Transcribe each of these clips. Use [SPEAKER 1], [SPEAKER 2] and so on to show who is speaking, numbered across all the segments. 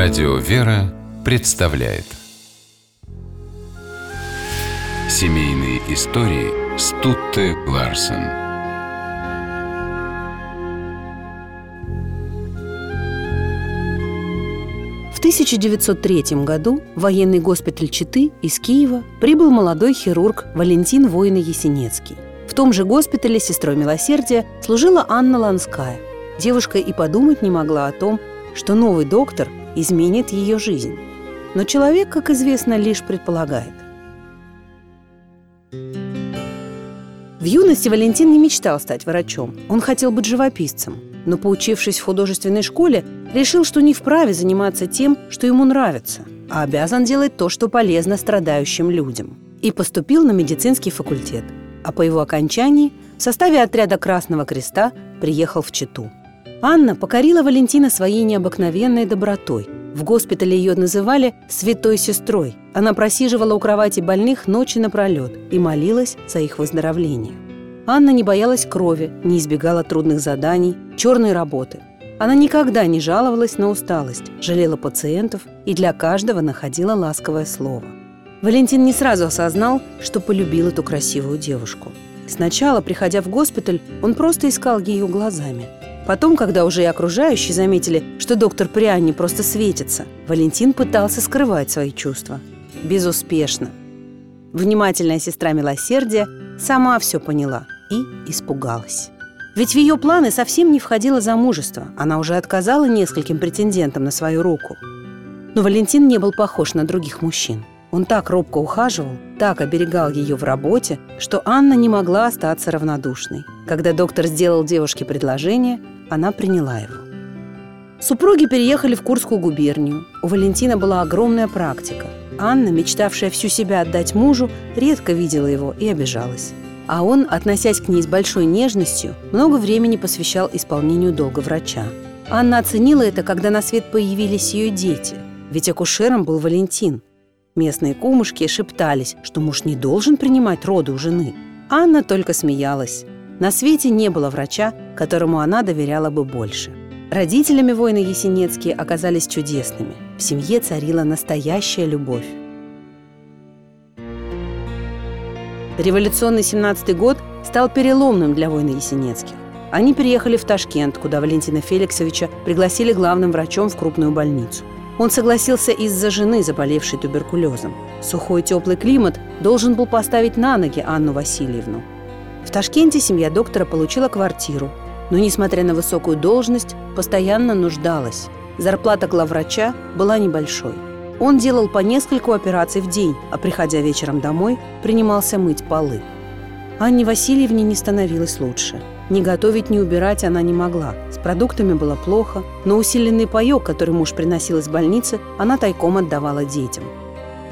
[SPEAKER 1] Радио «Вера» представляет Семейные истории Стутте Ларсен
[SPEAKER 2] В 1903 году в военный госпиталь Читы из Киева прибыл молодой хирург Валентин Воина-Есенецкий. В том же госпитале сестрой милосердия служила Анна Ланская. Девушка и подумать не могла о том, что новый доктор изменит ее жизнь. Но человек, как известно, лишь предполагает. В юности Валентин не мечтал стать врачом. Он хотел быть живописцем. Но, поучившись в художественной школе, решил, что не вправе заниматься тем, что ему нравится, а обязан делать то, что полезно страдающим людям. И поступил на медицинский факультет. А по его окончании в составе отряда Красного Креста приехал в Читу. Анна покорила Валентина своей необыкновенной добротой. В госпитале ее называли «святой сестрой». Она просиживала у кровати больных ночи напролет и молилась за их выздоровление. Анна не боялась крови, не избегала трудных заданий, черной работы. Она никогда не жаловалась на усталость, жалела пациентов и для каждого находила ласковое слово. Валентин не сразу осознал, что полюбил эту красивую девушку. Сначала, приходя в госпиталь, он просто искал ее глазами – Потом, когда уже и окружающие заметили, что доктор при Анне просто светится, Валентин пытался скрывать свои чувства. Безуспешно. Внимательная сестра милосердия сама все поняла и испугалась. Ведь в ее планы совсем не входило замужество. Она уже отказала нескольким претендентам на свою руку. Но Валентин не был похож на других мужчин. Он так робко ухаживал, так оберегал ее в работе, что Анна не могла остаться равнодушной. Когда доктор сделал девушке предложение, она приняла его. Супруги переехали в Курскую губернию. У Валентина была огромная практика. Анна, мечтавшая всю себя отдать мужу, редко видела его и обижалась. А он, относясь к ней с большой нежностью, много времени посвящал исполнению долга врача. Анна оценила это, когда на свет появились ее дети. Ведь акушером был Валентин. Местные кумушки шептались, что муж не должен принимать роды у жены. Анна только смеялась. На свете не было врача, которому она доверяла бы больше. Родителями воина Есенецкие оказались чудесными. В семье царила настоящая любовь. Революционный 17-й год стал переломным для воина Есенецких. Они переехали в Ташкент, куда Валентина Феликсовича пригласили главным врачом в крупную больницу. Он согласился из-за жены, заболевшей туберкулезом. Сухой теплый климат должен был поставить на ноги Анну Васильевну – в Ташкенте семья доктора получила квартиру, но, несмотря на высокую должность, постоянно нуждалась. Зарплата главврача была небольшой. Он делал по нескольку операций в день, а приходя вечером домой, принимался мыть полы. Анне Васильевне не становилось лучше. Ни готовить, ни убирать она не могла. С продуктами было плохо, но усиленный паёк, который муж приносил из больницы, она тайком отдавала детям.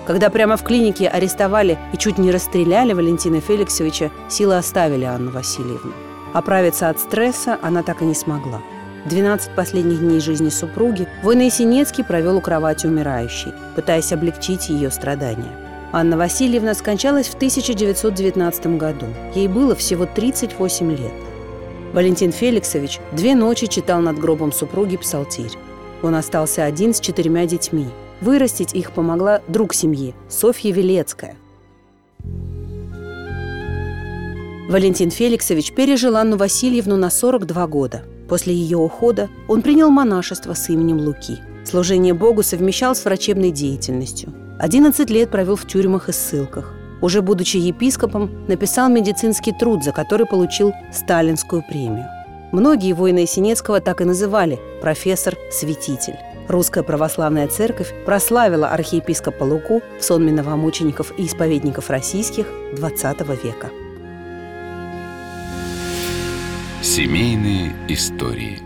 [SPEAKER 2] Когда прямо в клинике арестовали и чуть не расстреляли Валентина Феликсовича, силы оставили Анну Васильевну. Оправиться от стресса она так и не смогла. 12 последних дней жизни супруги Война Синецкий провел у кровати умирающей, пытаясь облегчить ее страдания. Анна Васильевна скончалась в 1919 году. Ей было всего 38 лет. Валентин Феликсович две ночи читал над гробом супруги псалтирь. Он остался один с четырьмя детьми – Вырастить их помогла друг семьи Софья Велецкая. Валентин Феликсович пережил Анну Васильевну на 42 года. После ее ухода он принял монашество с именем Луки. Служение Богу совмещал с врачебной деятельностью. 11 лет провел в тюрьмах и ссылках. Уже будучи епископом, написал медицинский труд, за который получил сталинскую премию. Многие воины Синецкого так и называли «профессор-святитель». Русская православная церковь прославила архиепископа Луку в сонме новомучеников и исповедников российских XX века.
[SPEAKER 1] Семейные истории –